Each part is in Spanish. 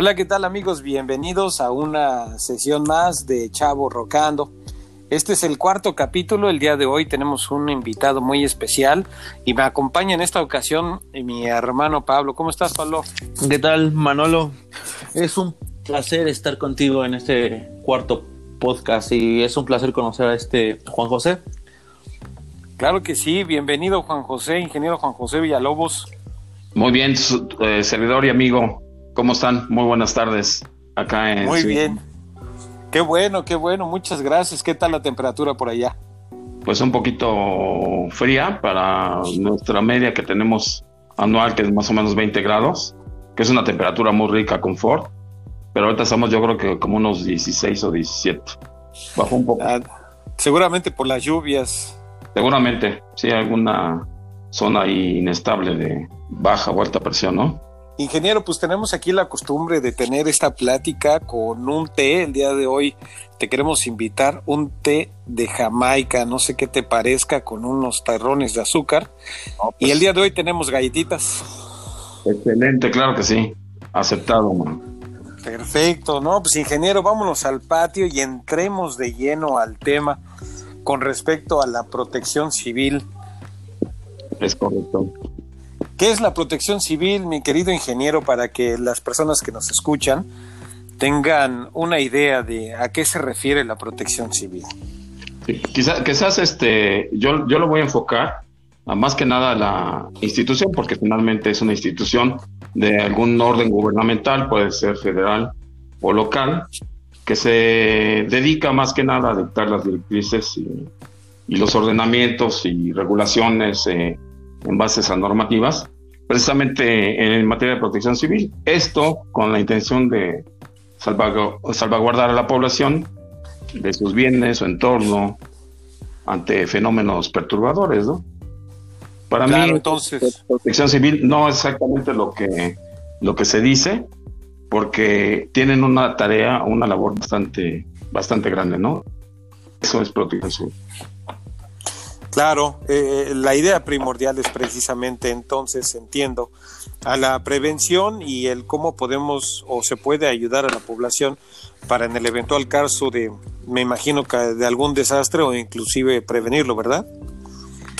Hola, ¿qué tal amigos? Bienvenidos a una sesión más de Chavo Rocando. Este es el cuarto capítulo. El día de hoy tenemos un invitado muy especial y me acompaña en esta ocasión mi hermano Pablo. ¿Cómo estás, Pablo? ¿Qué tal, Manolo? Es un placer estar contigo en este cuarto podcast y es un placer conocer a este Juan José. Claro que sí, bienvenido Juan José, ingeniero Juan José Villalobos. Muy bien, eh, servidor y amigo, ¿cómo están? Muy buenas tardes acá en... Muy bien, qué bueno, qué bueno, muchas gracias. ¿Qué tal la temperatura por allá? Pues un poquito fría para nuestra media que tenemos anual, que es más o menos 20 grados, que es una temperatura muy rica, confort pero ahorita estamos yo creo que como unos 16 o 17. Bajó un poco. Ah, seguramente por las lluvias. Seguramente, sí, alguna zona inestable de baja o alta presión, ¿no? Ingeniero, pues tenemos aquí la costumbre de tener esta plática con un té. El día de hoy te queremos invitar un té de Jamaica, no sé qué te parezca, con unos tarrones de azúcar. y el pues día de hoy tenemos galletitas. Excelente, claro que sí. Aceptado, man. Perfecto, ¿no? Pues ingeniero, vámonos al patio y entremos de lleno al tema con respecto a la protección civil. Es correcto. ¿Qué es la protección civil, mi querido ingeniero, para que las personas que nos escuchan tengan una idea de a qué se refiere la protección civil? Sí, quizás este, yo, yo lo voy a enfocar a más que nada a la institución, porque finalmente es una institución de algún orden gubernamental, puede ser federal o local, que se dedica más que nada a dictar las directrices y, los ordenamientos y regulaciones eh, en bases a normativas, precisamente en materia de protección civil. Esto con la intención de salvaguardar a la población de sus bienes, su entorno, ante fenómenos perturbadores, ¿no? Para mí, entonces. Protección civil no es exactamente lo que, lo que se dice, porque tienen una tarea, una labor bastante, bastante grande, ¿no? Eso es protección civil. Claro, eh, la idea primordial es precisamente entonces, entiendo, a la prevención y el cómo podemos o se puede ayudar a la población para en el eventual caso de, me imagino que de algún desastre o inclusive prevenirlo, ¿verdad?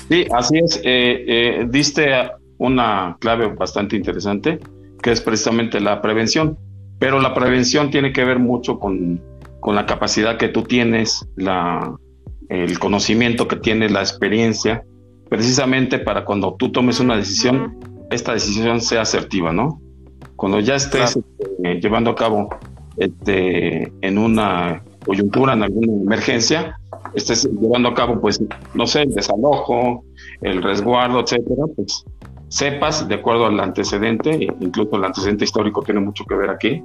Sí, así es. Eh, eh, diste una clave bastante interesante, que es precisamente la prevención. Pero la prevención tiene que ver mucho con, la capacidad que tú tienes, la, el conocimiento que tienes, la experiencia, precisamente para cuando tú tomes una decisión, esta decisión sea asertiva, ¿no? Cuando ya estés este, llevando a cabo este, en una coyuntura, en alguna emergencia, estés llevando a cabo, pues, no sé, el desalojo, el resguardo, etcétera, pues sepas, de acuerdo al antecedente, incluso el antecedente histórico tiene mucho que ver aquí,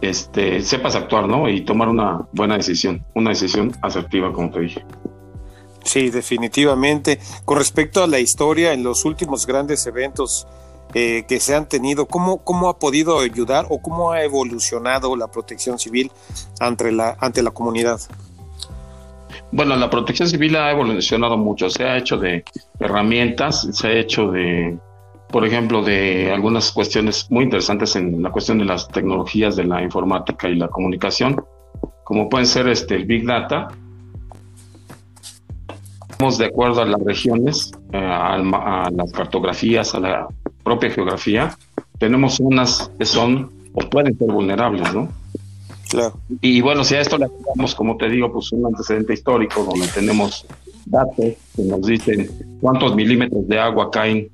este, sepas actuar, ¿no? Y tomar una buena decisión, una decisión asertiva, como te dije. Sí, definitivamente. Con respecto a la historia, en los últimos grandes eventos eh, que se han tenido, ¿cómo, ¿cómo ha podido ayudar o cómo ha evolucionado la protección civil ante la, ante la comunidad? Bueno, la protección civil ha evolucionado mucho, se ha hecho de herramientas, se ha hecho de, por ejemplo, de algunas cuestiones muy interesantes en la cuestión de las tecnologías de la informática y la comunicación, como pueden ser este, el Big Data. De acuerdo a las regiones, eh, a, las cartografías, a la propia geografía, tenemos unas que son o pueden ser vulnerables, ¿no? Y bueno, si a esto le agregamos, como te digo, pues un antecedente histórico donde tenemos datos que nos dicen cuántos milímetros de agua caen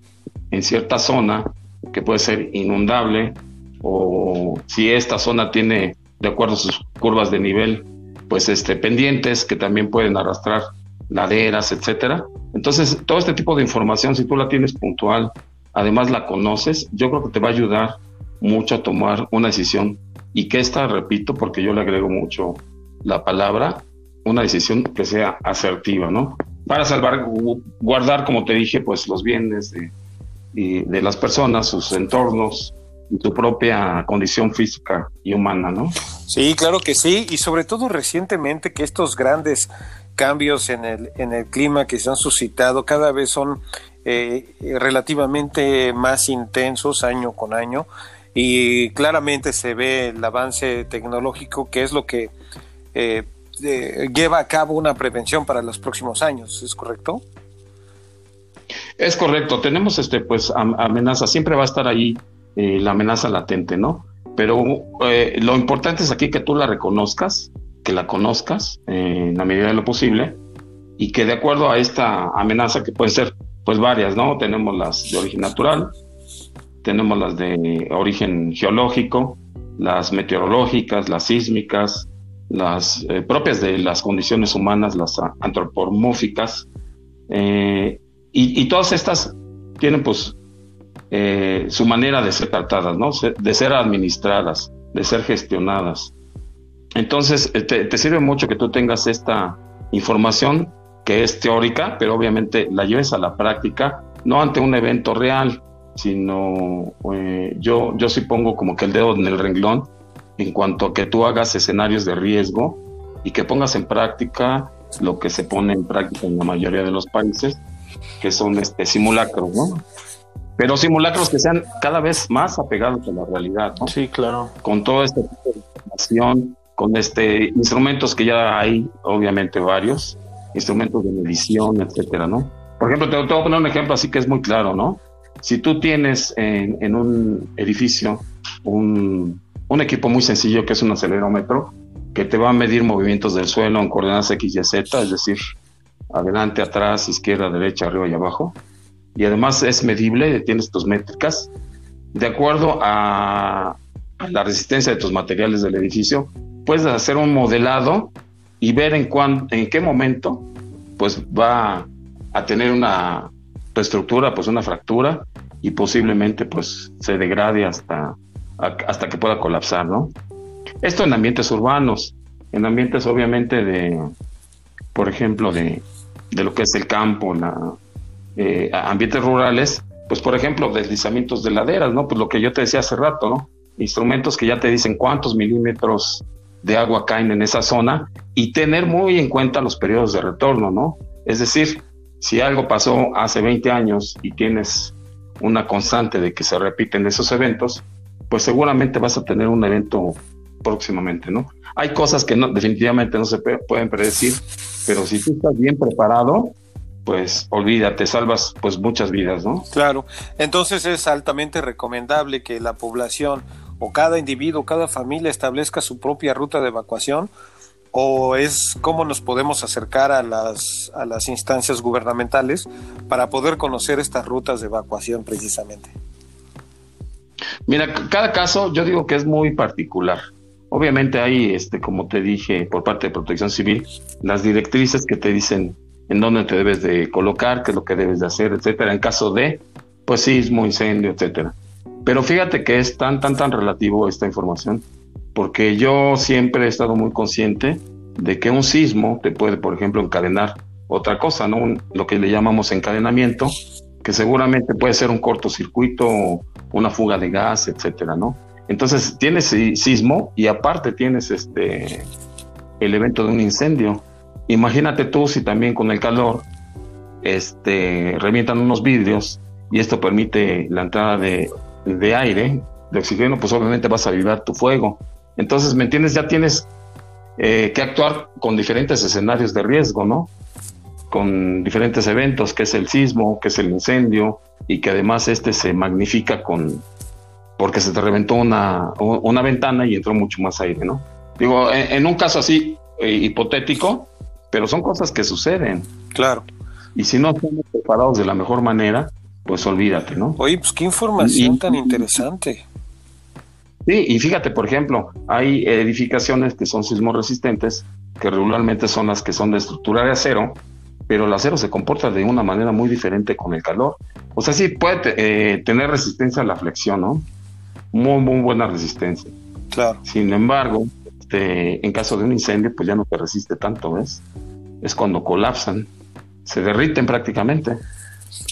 en cierta zona que puede ser inundable o si esta zona tiene, de acuerdo a sus curvas de nivel, pues este, pendientes que también pueden arrastrar laderas, etcétera. Entonces, todo este tipo de información, si tú la tienes puntual, además la conoces, yo creo que te va a ayudar mucho a tomar una decisión y que esta, repito, porque yo le agrego mucho la palabra, una decisión que sea asertiva, ¿no? Para salvar, guardar, como te dije, pues los bienes de, de las personas, sus entornos y tu propia condición física y humana, ¿no? Sí, claro que sí, y sobre todo recientemente que estos grandes cambios en el, en el clima que se han suscitado cada vez son eh, relativamente más intensos año con año y claramente se ve el avance tecnológico que es lo que eh, lleva a cabo una prevención para los próximos años, ¿es correcto? Es correcto, tenemos este pues amenaza, siempre va a estar ahí eh, la amenaza latente, ¿no? Pero eh, lo importante es aquí que tú la reconozcas, que la conozcas en la medida de lo posible y que de acuerdo a esta amenaza que puede ser pues varias, ¿no? Tenemos las de origen natural, tenemos las de origen geológico, las meteorológicas, las sísmicas, las eh, propias de las condiciones humanas, las antropomórficas, eh, y, todas estas tienen pues eh, su manera de ser tratadas, ¿no? de ser administradas, de ser gestionadas. Entonces, te, te sirve mucho que tú tengas esta información que es teórica, pero obviamente la lleves a la práctica, no ante un evento real, sino eh, yo, yo sí pongo como que el dedo en el renglón en cuanto a que tú hagas escenarios de riesgo y que pongas en práctica lo que se pone en práctica en la mayoría de los países, que son este, simulacros, ¿no? Pero simulacros que sean cada vez más apegados a la realidad, ¿no? Sí, claro. Con todo este tipo de información, con este instrumentos que ya hay, obviamente varios, instrumentos de medición, etcétera, ¿no? Por ejemplo, te, te voy a poner un ejemplo así que es muy claro, ¿no? Si tú tienes en, un edificio un, equipo muy sencillo que es un acelerómetro, que te va a medir movimientos del suelo en coordenadas X y Z, es decir, adelante, atrás, izquierda, derecha, arriba y abajo. Y además es medible, tienes tus métricas. De acuerdo a, la resistencia de tus materiales del edificio, puedes hacer un modelado y ver en, en qué momento pues va a tener una estructura, pues una fractura y posiblemente pues se degrade hasta, hasta que pueda colapsar, ¿no? Esto en ambientes urbanos, en ambientes obviamente de, por ejemplo, de, de lo que es el campo, la, eh, ambientes rurales, pues por ejemplo deslizamientos de laderas, ¿no? Pues lo que yo te decía hace rato, ¿no? Instrumentos que ya te dicen cuántos milímetros de agua caen en esa zona y tener muy en cuenta los periodos de retorno, ¿no? Es decir, si algo pasó hace 20 años y tienes una constante de que se repiten esos eventos, pues seguramente vas a tener un evento próximamente, ¿no? Hay cosas que no, definitivamente no se pueden predecir, pero si tú estás bien preparado, pues olvídate, salvas pues muchas vidas, ¿no? Claro, entonces es altamente recomendable que la población o cada individuo, cada familia establezca su propia ruta de evacuación o es cómo nos podemos acercar a las, a las instancias gubernamentales para poder conocer estas rutas de evacuación precisamente? Mira, cada caso yo digo que es muy particular. Obviamente hay, este, como te dije, por parte de Protección Civil, las directrices que te dicen en dónde te debes de colocar, qué es lo que debes de hacer, etcétera, en caso de, pues sismo, incendio, etcétera. Pero fíjate que es tan, tan, tan relativo esta información porque yo siempre he estado muy consciente de que un sismo te puede, por ejemplo, encadenar otra cosa, ¿no? lo que le llamamos encadenamiento, que seguramente puede ser un cortocircuito, una fuga de gas, etcétera, ¿no? Entonces tienes sismo y aparte tienes este el evento de un incendio. Imagínate tú si también con el calor este revientan unos vidrios y esto permite la entrada de, de aire, de oxígeno, pues obviamente vas a avivar tu fuego. Entonces, ¿me entiendes? Ya tienes eh, que actuar con diferentes escenarios de riesgo, ¿no? Con diferentes eventos, que es el sismo, que es el incendio, y que además este se magnifica con porque se te reventó una, una ventana y entró mucho más aire, ¿no? Digo, en, un caso así eh, hipotético, pero son cosas que suceden. Claro. Y si no estamos preparados de la mejor manera, pues olvídate, ¿no? Oye, pues qué información tan interesante. Sí, y fíjate, por ejemplo, hay edificaciones que son sismo resistentes, que regularmente son las que son de estructura de acero, pero el acero se comporta de una manera muy diferente con el calor. O sea, sí puede eh, tener resistencia a la flexión, ¿no? Muy, muy buena resistencia. Claro. Sin embargo, este, en caso de un incendio, pues ya no te resiste tanto, ¿ves? Es cuando colapsan, se derriten prácticamente.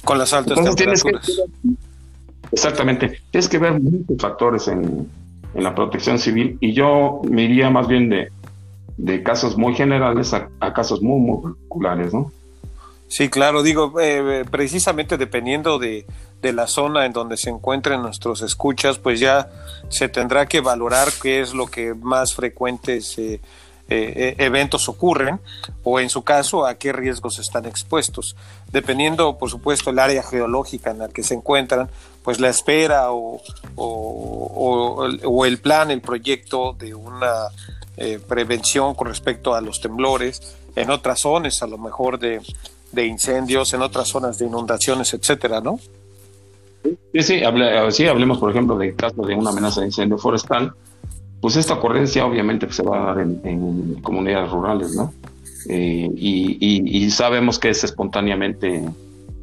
Con las altas temperaturas. exactamente. Tienes que ver muchos factores en, en la protección civil y yo me iría más bien de, de casos muy generales a, casos muy, muy particulares, ¿no? Sí, claro, digo, eh, precisamente dependiendo de, de, la zona en donde se encuentren nuestros escuchas, pues ya se tendrá que valorar qué es lo que más frecuentes eh, eh, eventos ocurren o en su caso a qué riesgos están expuestos. Dependiendo, por supuesto, el área geológica en la que se encuentran, pues la espera o, o, el plan, el proyecto de una prevención con respecto a los temblores, en otras zonas a lo mejor de de incendios, en otras zonas de inundaciones, etcétera, ¿no? Sí, sí, sí, hablemos, por ejemplo, de caso de una amenaza de incendio forestal, pues esta ocurrencia obviamente se va a dar en, comunidades rurales, ¿no? Eh, y, sabemos que es espontáneamente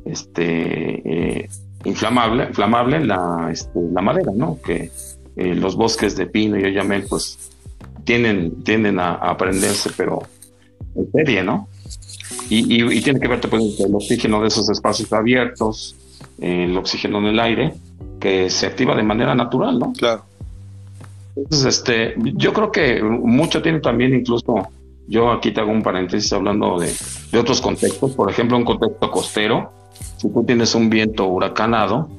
este, eh, inflamable, inflamable la, este, la madera, ¿no? Que eh, los bosques de pino y oyamel, pues tienden, tienden a, a prenderse, pero en serie, ¿no? Y, tiene que ver pues, el oxígeno de esos espacios abiertos, el oxígeno en el aire, que se activa de manera natural, ¿no? Claro. Entonces, este, yo creo que mucho tiene también incluso, yo aquí te hago un paréntesis hablando de, de otros contextos, por ejemplo, un contexto costero, si tú tienes un viento huracanado,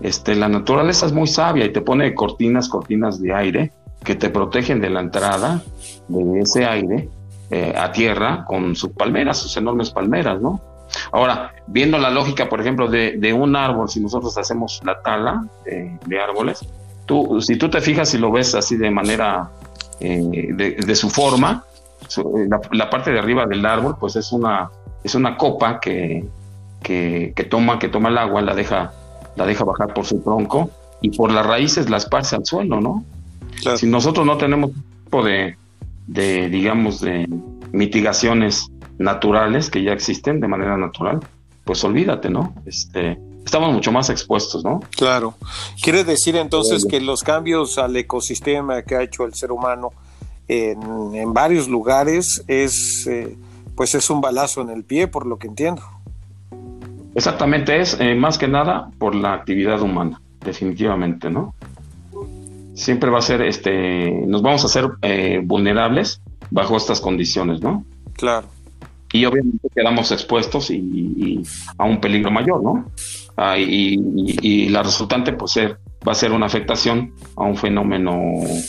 este, la naturaleza es muy sabia y te pone cortinas, cortinas de aire que te protegen de la entrada de ese aire eh, a tierra con sus palmeras, sus enormes palmeras, ¿no? Ahora, viendo la lógica, por ejemplo, de, un árbol, si nosotros hacemos la tala de, árboles, tú, si tú te fijas y lo ves así de manera, eh, de, su forma, eh, la, parte de arriba del árbol, pues es una, es una copa que, que, toma, que toma el agua, la deja, la deja bajar por su tronco y por las raíces la esparce al suelo, ¿no? Si nosotros no tenemos tipo de, de, digamos, de mitigaciones naturales que ya existen de manera natural, pues olvídate, ¿no? Este, estamos mucho más expuestos, ¿no? Claro. Quiere decir entonces que los cambios al ecosistema que ha hecho el ser humano en, en varios lugares es, eh, pues es un balazo en el pie, por lo que entiendo. Exactamente, es eh, más que nada por la actividad humana, definitivamente, ¿no? siempre va a ser, este, nos vamos a hacer eh, vulnerables bajo estas condiciones, ¿no? Claro. Y obviamente quedamos expuestos y, a un peligro mayor, ¿no? Ah, y, la resultante, pues, ser, va a ser una afectación a un fenómeno,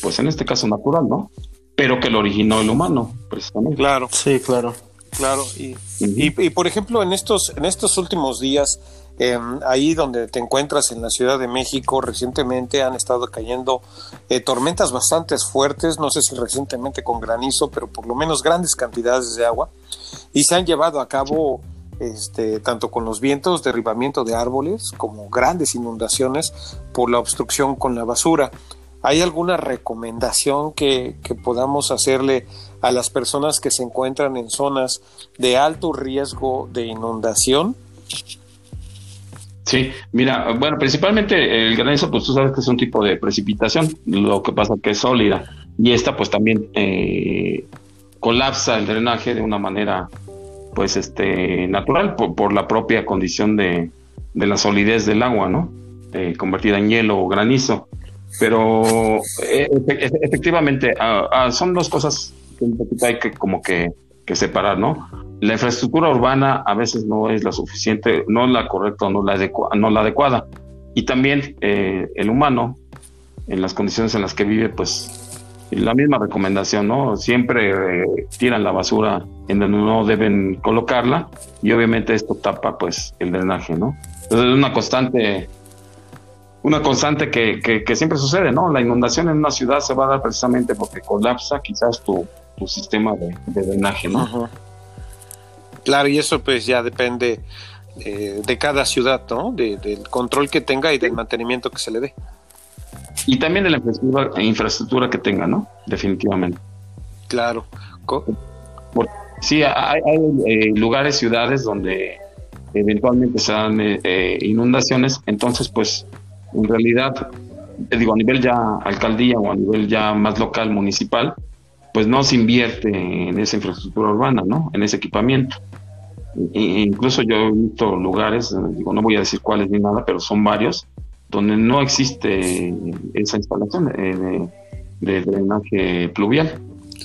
pues, en este caso natural, ¿no? Pero que lo originó el humano, precisamente. Claro. Sí, claro. Claro. Y, y, por ejemplo, en estos, en estos últimos días, Em, ahí donde te encuentras en la Ciudad de México, recientemente han estado cayendo eh, tormentas bastante fuertes, no sé si recientemente con granizo, pero por lo menos grandes cantidades de agua, y se han llevado a cabo este, tanto con los vientos, derribamiento de árboles, como grandes inundaciones por la obstrucción con la basura. ¿Hay alguna recomendación que, que, podamos hacerle a las personas que se encuentran en zonas de alto riesgo de inundación? Sí, mira, bueno, principalmente el granizo, pues tú sabes que es un tipo de precipitación, lo que pasa que es sólida y esta pues también eh, colapsa el drenaje de una manera pues este natural por, la propia condición de, la solidez del agua, ¿no? Eh, convertida en hielo o granizo. Pero eh, efectivamente ah, ah, son dos cosas que un poquito hay que como que, que separar, ¿no? la infraestructura urbana a veces no es la suficiente, no la correcta, no la, no la adecuada. Y también eh, el humano, en las condiciones en las que vive, pues la misma recomendación, ¿no? Siempre eh, tiran la basura en donde no deben colocarla y obviamente esto tapa pues el drenaje, ¿no? Entonces es una constante, una constante que, que, siempre sucede, ¿no? La inundación en una ciudad se va a dar precisamente porque colapsa quizás tu, tu sistema de, drenaje, ¿no? Claro, y eso pues ya depende eh, de cada ciudad, ¿no? del control que tenga y del mantenimiento que se le dé. Y también de la infraestructura, que tenga, ¿no? Definitivamente. Claro. sí, hay, eh, lugares, ciudades donde eventualmente se dan eh, inundaciones, entonces pues en realidad, digo, a nivel ya alcaldía o a nivel ya más local, municipal, pues no se invierte en esa infraestructura urbana, ¿no? En ese equipamiento. E incluso yo he visto lugares, digo, no voy a decir cuáles ni nada, pero son varios, donde no existe esa instalación de, drenaje pluvial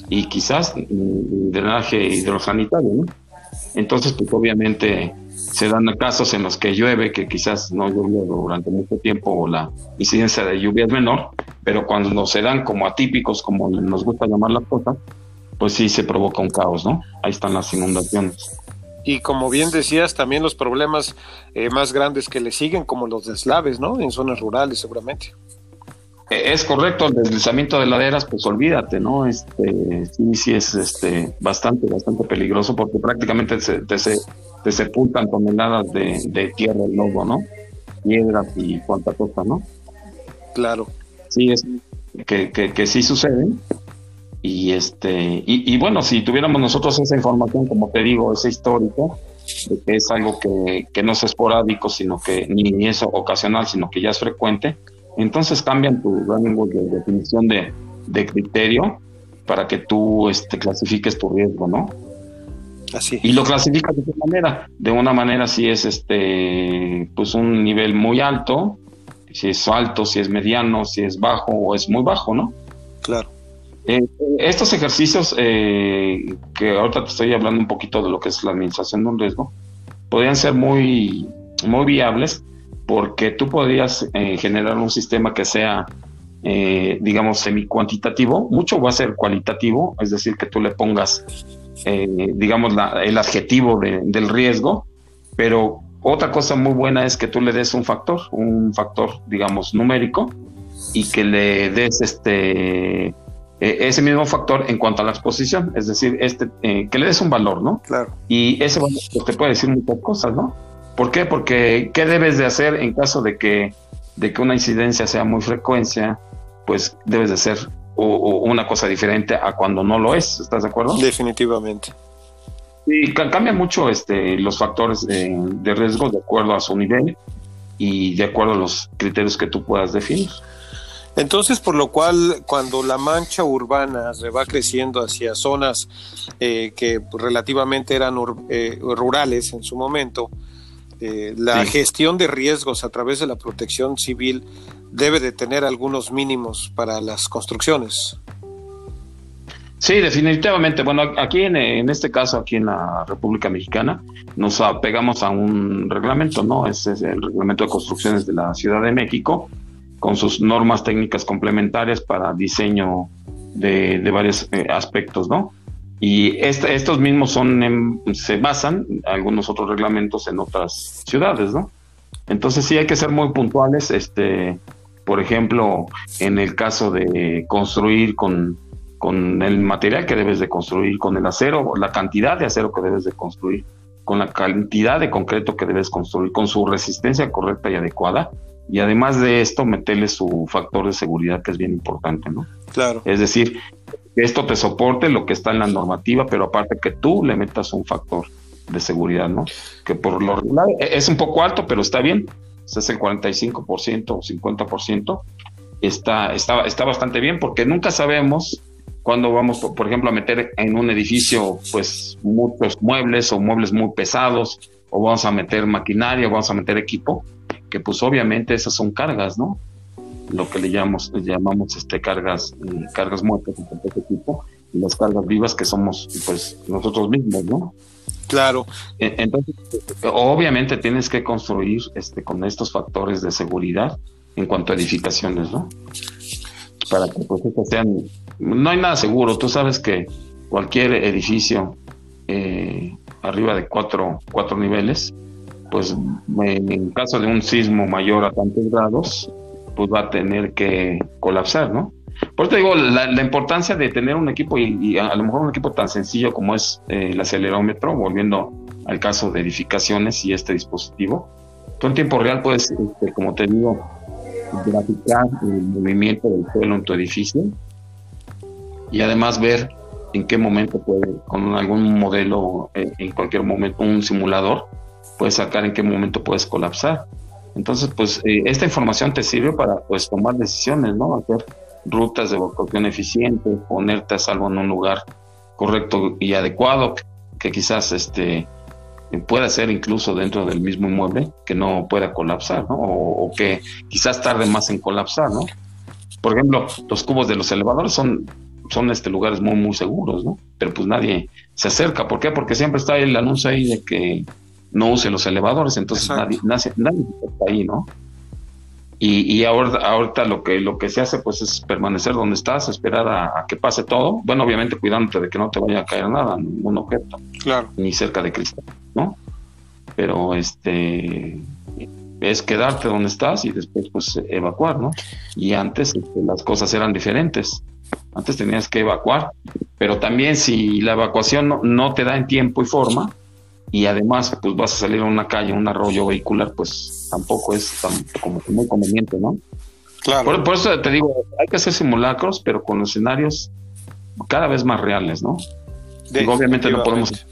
y quizás drenaje hidrosanitario. Entonces, pues obviamente se dan casos en los que llueve, que quizás no llovió durante mucho tiempo o la incidencia de lluvia es menor, pero cuando se dan como atípicos, como nos gusta llamar las cosas, pues sí se provoca un caos, ¿no? Ahí están las inundaciones. Y como bien decías, también los problemas eh, más grandes que le siguen, como los deslaves, ¿no? En zonas rurales, seguramente. Eh, es correcto, el deslizamiento de laderas, pues olvídate, ¿no? Este, sí, sí es este, bastante, bastante peligroso porque prácticamente se, te, se, te sepultan toneladas de, de tierra y lodo, ¿no? Piedras y cuanta cosa, ¿no? Claro. Sí, es que, que, que sí suceden y este y, bueno si tuviéramos nosotros esa información como te digo esa histórica de que es algo que, que no es esporádico sino que ni es ocasional sino que ya es frecuente entonces cambian tu rango de definición de, de criterio para que tú este, clasifiques tu riesgo no así y lo clasificas de qué manera. De una manera si es este pues un nivel muy alto si es alto si es mediano si es bajo o es muy bajo no claro eh, estos ejercicios, eh, que ahorita te estoy hablando un poquito de lo que es la administración de un riesgo, podrían ser muy, muy viables porque tú podrías eh, generar un sistema que sea, digamos, semi-cuantitativo. Mucho va a ser cualitativo, es decir, que tú le pongas, digamos, el adjetivo del riesgo, pero otra cosa muy buena es que tú le des un factor, un factor, digamos, numérico, y que le des este eh, ese mismo factor en cuanto a la exposición, es decir, este, eh, que le des un valor, ¿no? Claro. Y ese valor pues, te puede decir muchas cosas, ¿no? ¿Por qué? Porque ¿qué debes de hacer en caso de que, de que una incidencia sea muy frecuencia? Pues debes de hacer una cosa diferente a cuando no lo es, ¿estás de acuerdo? Definitivamente. Y cambian mucho este, los factores de, de riesgo de acuerdo a su nivel y de acuerdo a los criterios que tú puedas definir. Entonces, por lo cual, cuando la mancha urbana se va creciendo hacia zonas eh, que relativamente eran eh, rurales en su momento, eh, la gestión de riesgos a través de la protección civil debe de tener algunos mínimos para las construcciones. Sí, definitivamente. Bueno, aquí en, en, este caso, aquí en la República Mexicana, nos apegamos a un reglamento, ¿no? Ese es el reglamento de construcciones de la Ciudad de México, con sus normas técnicas complementarias para diseño de, varios eh, aspectos, ¿no? Y estos mismos se basan algunos otros reglamentos en otras ciudades, ¿no? Entonces sí hay que ser muy puntuales, este, por ejemplo, en el caso de construir con, con el material que debes de construir, con el acero, la cantidad de acero que debes de construir, con la cantidad de concreto que debes construir, con su resistencia correcta y adecuada, y además de esto meterle su factor de seguridad que es bien importante, ¿no? Claro. Es decir, que esto te soporte lo que está en la normativa, pero aparte que tú le metas un factor de seguridad, ¿no? Que por lo regular e-, es un poco alto, pero está bien. Es el 45% o 50%. Está, está, está bastante bien porque nunca sabemos cuándo vamos, por ejemplo, a meter en un edificio pues muchos muebles o muebles muy pesados o vamos a meter maquinaria o vamos a meter equipo que pues obviamente esas son cargas, ¿no? Lo que le llamamos, llamamos este, cargas, eh, cargas muertas de este tipo, y las cargas vivas que somos pues nosotros mismos, ¿no? Claro. E, entonces, obviamente tienes que construir este, con estos factores de seguridad en cuanto a edificaciones, ¿no? Para que pues sean, no hay nada seguro, tú sabes que cualquier edificio eh, arriba de cuatro, cuatro niveles, pues en caso de un sismo mayor a tantos grados, pues va a tener que colapsar, ¿no? Por eso digo, la, importancia de tener un equipo y, a, lo mejor un equipo tan sencillo como es eh, el acelerómetro, volviendo al caso de edificaciones y este dispositivo, todo en tiempo real puedes, este, como te digo, graficar el movimiento del suelo en tu edificio y además ver en qué momento puede, con algún modelo, eh, en cualquier momento, un simulador, puedes sacar en qué momento puedes colapsar. Entonces, pues eh, esta información te sirve para pues tomar decisiones, ¿no? Hacer rutas de evacuación eficientes, ponerte a salvo en un lugar correcto y adecuado, que, quizás este pueda ser incluso dentro del mismo inmueble, que no pueda colapsar, ¿no? O, que quizás tarde más en colapsar, ¿no? Por ejemplo, los cubos de los elevadores son, son este, lugares muy, muy seguros, ¿no? Pero pues nadie se acerca. ¿Por qué? Porque siempre está el anuncio ahí de que no use los elevadores, entonces nadie, nadie, nadie, está ahí, ¿no? Y, y ahora, ahorita lo que, lo que se hace pues es permanecer donde estás, esperar a, que pase todo. Bueno, obviamente cuidándote de que no te vaya a caer nada, ningún objeto. Claro. Ni cerca de cristal, ¿no? Pero este es quedarte donde estás y después pues evacuar, ¿no? Y antes este, las cosas eran diferentes. Antes tenías que evacuar, pero también si la evacuación no, no te da en tiempo y forma, y además pues vas a salir a una calle, un arroyo vehicular, pues tampoco es tan como muy conveniente, ¿no? Claro. Por, eso te digo, hay que hacer simulacros, pero con escenarios cada vez más reales, ¿no? obviamente no podemos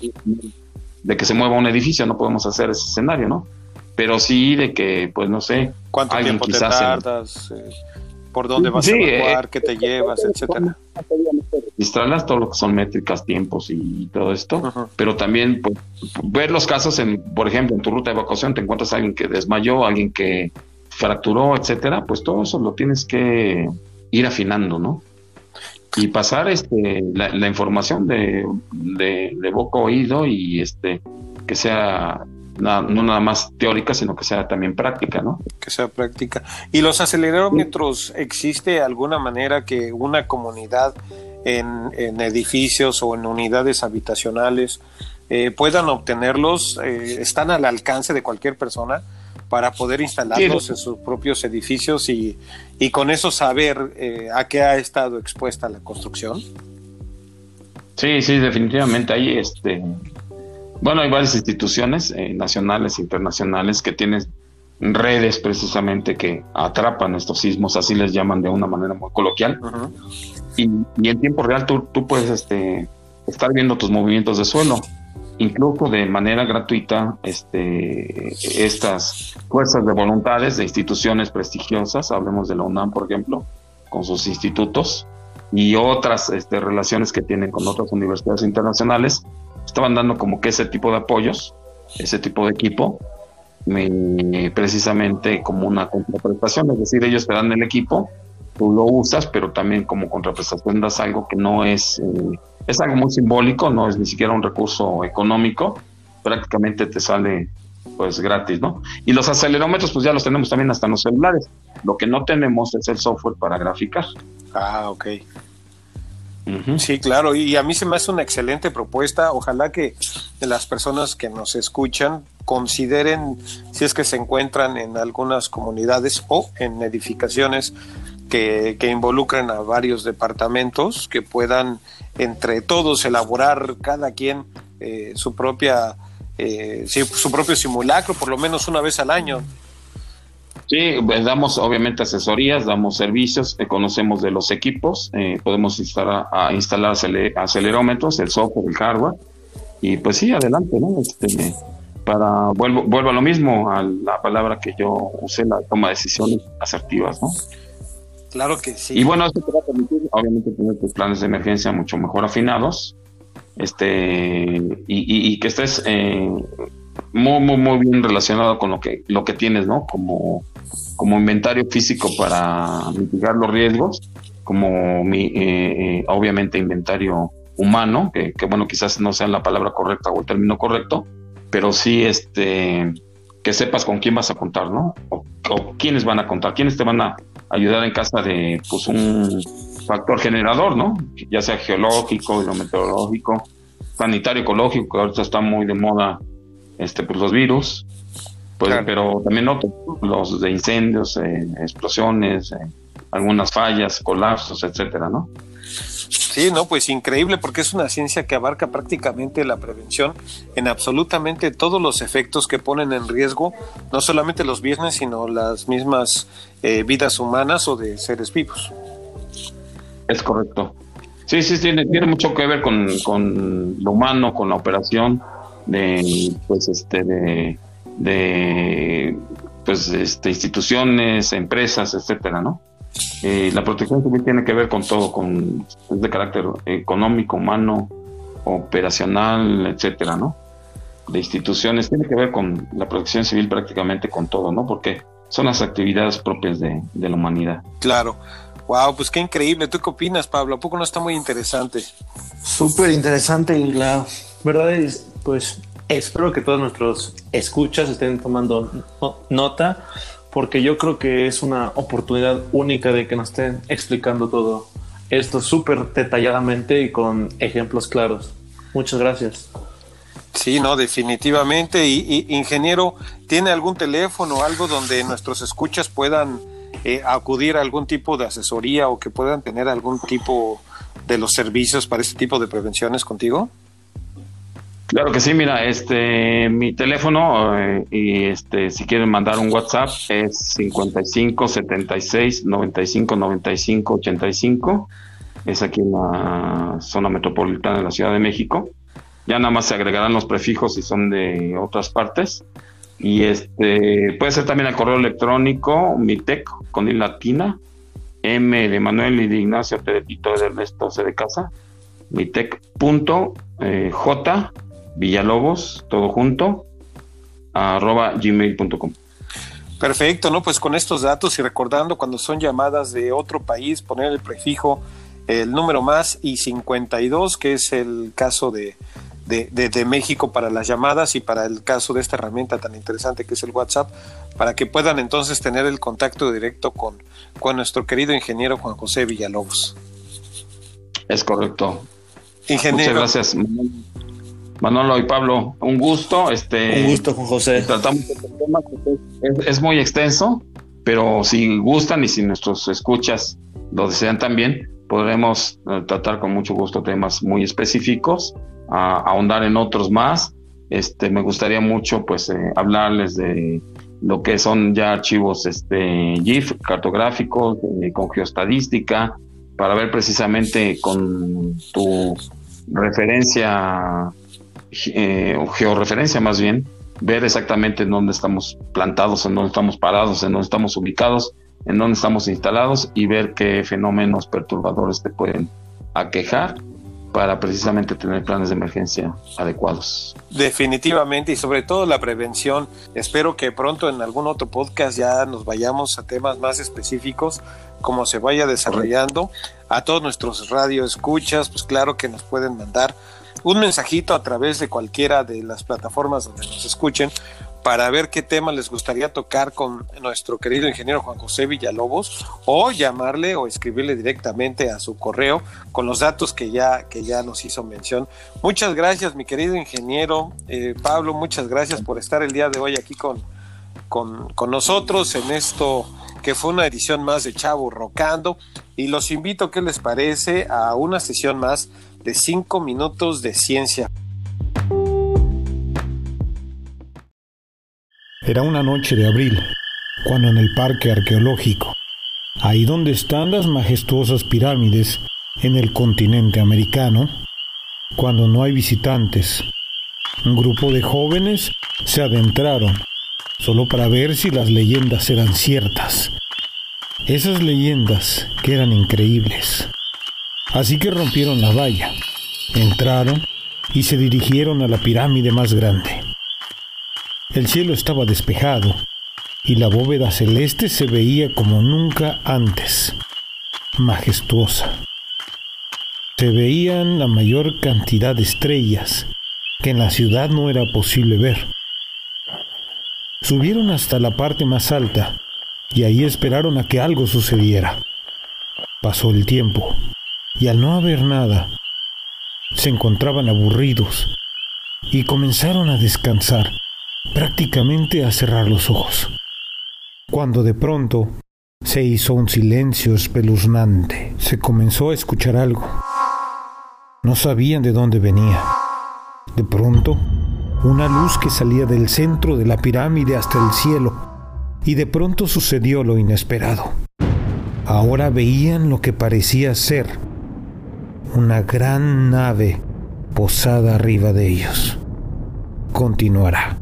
de que se mueva un edificio, no podemos hacer ese escenario, ¿no? Pero sí de que, pues no sé, ¿cuánto tiempo te tardas? Eh, ¿Por dónde vas a evacuar? Eh, ¿Qué te llevas? Etcétera registrarlas, todo lo que son métricas, tiempos y todo esto, pero también pues, ver los casos, en, por ejemplo, en tu ruta de evacuación te encuentras a alguien que desmayó, alguien que fracturó, etcétera, pues todo eso lo tienes que ir afinando, ¿no? Y pasar este, la, información de, de, de boca oído y este que sea no, nada más teórica, sino que sea también práctica, ¿no? Que sea práctica. ¿Y los acelerómetros, existe alguna manera que una comunidad en, edificios o en unidades habitacionales eh, puedan obtenerlos? Eh, ¿Están al alcance de cualquier persona? para poder instalarlos en sus propios edificios y, y con eso saber eh, a qué ha estado expuesta la construcción? Sí, sí, definitivamente. Hay este, bueno, hay varias instituciones eh, nacionales e internacionales que tienen redes precisamente que atrapan estos sismos, así les llaman de una manera muy coloquial. y, en tiempo real tú, tú puedes este, estar viendo tus movimientos de suelo. Incluso de manera gratuita, este, estas fuerzas de voluntades de instituciones prestigiosas, hablemos de la UNAM, por ejemplo, con sus institutos, y otras este, relaciones que tienen con otras universidades internacionales, estaban dando como que ese tipo de apoyos, ese tipo de equipo, precisamente como una contraprestación, es decir, ellos te dan el equipo, tú lo usas, pero también como contraprestación das algo que no es, eh, es algo muy simbólico, no es ni siquiera un recurso económico, prácticamente te sale pues gratis, ¿no? Y los acelerómetros pues ya los tenemos también hasta en los celulares, lo que no tenemos es el software para graficar. Ah, ok. Sí, claro, y a mí se me hace una excelente propuesta. Ojalá que las personas que nos escuchan consideren si es que se encuentran en algunas comunidades o en edificaciones que, involucren a varios departamentos, que puedan entre todos elaborar cada quien eh, su propia eh, su propio simulacro por lo menos una vez al año Sí, pues damos obviamente asesorías, damos servicios, eh, conocemos de los equipos, eh, podemos instalar, a instalar acelerómetros, el software, el hardware, y pues sí, adelante, ¿no? Este, para, vuelvo, vuelvo a lo mismo, a la palabra que yo usé, la toma de decisiones asertivas, ¿no? Claro que sí. Y bueno, eso te va a permitir, obviamente, tener tus planes de emergencia mucho mejor afinados, este, y, que estés eh, muy, muy, muy bien relacionado con lo que, lo que tienes, ¿no? Como, como inventario físico para mitigar los riesgos, como mi, eh, eh, obviamente inventario humano, que, bueno, quizás no sea la palabra correcta o el término correcto, pero sí este que sepas con quién vas a contar, ¿no? O, quiénes van a contar, quiénes te van a ayudar en casa de pues un factor generador, ¿no? Ya sea geológico, hidrometeorológico, sanitario, ecológico, que ahorita está muy de moda este, pues los virus, pues, pero también otros, los de incendios, eh, explosiones, eh, algunas fallas, colapsos, etcétera, ¿no? Sí, no, pues increíble porque es una ciencia que abarca prácticamente la prevención en absolutamente todos los efectos que ponen en riesgo no solamente los bienes, sino las mismas eh, vidas humanas o de seres vivos. Es correcto. Sí, sí, tiene, tiene mucho que ver con, con lo humano, con la operación de pues este de, de pues este instituciones, empresas, etcétera, ¿no? Eh, la protección civil tiene que ver con todo, con es de carácter económico, humano, operacional, etcétera, ¿no? De instituciones, tiene que ver con la protección civil prácticamente con todo, ¿no? Porque son las actividades propias de, de la humanidad. Claro. Wow, pues qué increíble. ¿Tú qué opinas, Pablo? ¿A poco no está muy interesante? Súper interesante y la verdad es, pues espero que todos nuestros escuchas estén tomando nota porque yo creo que es una oportunidad única de que nos estén explicando todo esto súper detalladamente y con ejemplos claros. Muchas gracias. Sí, no, definitivamente. Y, ingeniero, ¿tiene algún teléfono o algo donde nuestros escuchas puedan eh, acudir a algún tipo de asesoría o que puedan tener algún tipo de los servicios para este tipo de prevenciones contigo? Claro que sí, mira, este mi teléfono eh, y este si quieren mandar un WhatsApp es 55 76 95 95 85. Es aquí en la zona metropolitana de la Ciudad de México. Ya nada más se agregarán los prefijos si son de otras partes. Y este puede ser también el correo electrónico mitec con i latina m de Manuel y de Ignacio T de Tito de Ernesto C de casa mitec.j Villalobos, todo junto, arroba gmail.com. Perfecto, ¿no? Pues con estos datos y recordando cuando son llamadas de otro país, poner el prefijo, el número más y 52, que es el caso de, de, México para las llamadas y para el caso de esta herramienta tan interesante que es el WhatsApp, para que puedan entonces tener el contacto directo con, con nuestro querido ingeniero Juan José Villalobos. Es correcto. Ingeniero. Muchas gracias. Manolo y Pablo, un gusto. Este, un gusto, Juan José. Tratamos este tema es, muy extenso, pero si gustan y si nuestros escuchas lo desean también, podremos eh, tratar con mucho gusto temas muy específicos, ahondar en otros más. Este, me gustaría mucho, pues, eh, hablarles de lo que son ya archivos este, GIF, cartográficos, eh, con geostadística, para ver precisamente con tu referencia eh, georreferencia más bien, ver exactamente en dónde estamos plantados, en dónde estamos parados, en dónde estamos ubicados, en dónde estamos instalados y ver qué fenómenos perturbadores te pueden aquejar para precisamente tener planes de emergencia adecuados. Definitivamente y sobre todo la prevención. Espero que pronto en algún otro podcast ya nos vayamos a temas más específicos como se vaya desarrollando. A todos nuestros radio escuchas, pues claro que nos pueden mandar un mensajito a través de cualquiera de las plataformas donde nos escuchen para ver qué tema les gustaría tocar con nuestro querido ingeniero Juan José Villalobos o llamarle o escribirle directamente a su correo con los datos que ya, que ya nos hizo mención. Muchas gracias, mi querido ingeniero eh, Pablo, muchas gracias por estar el día de hoy aquí con, con, con nosotros en esto que fue una edición más de Chavo Rocando y los invito, ¿qué les parece? A una sesión más de cinco minutos de ciencia. Era una noche de abril, cuando en el parque arqueológico, ahí donde están las majestuosas pirámides en el continente americano, cuando no hay visitantes, un grupo de jóvenes se adentraron solo para ver si las leyendas eran ciertas. Esas leyendas que eran increíbles. Así que rompieron la valla, entraron y se dirigieron a la pirámide más grande. El cielo estaba despejado y la bóveda celeste se veía como nunca antes, majestuosa. Se veían la mayor cantidad de estrellas que en la ciudad no era posible ver. Subieron hasta la parte más alta y ahí esperaron a que algo sucediera. Pasó el tiempo y al no haber nada, se encontraban aburridos y comenzaron a descansar, prácticamente a cerrar los ojos, cuando de pronto se hizo un silencio espeluznante. Se comenzó a escuchar algo. No sabían de dónde venía. De pronto, una luz que salía del centro de la pirámide hasta el cielo, y de pronto sucedió lo inesperado. Ahora veían lo que parecía ser una gran nave posada arriba de ellos. Continuará.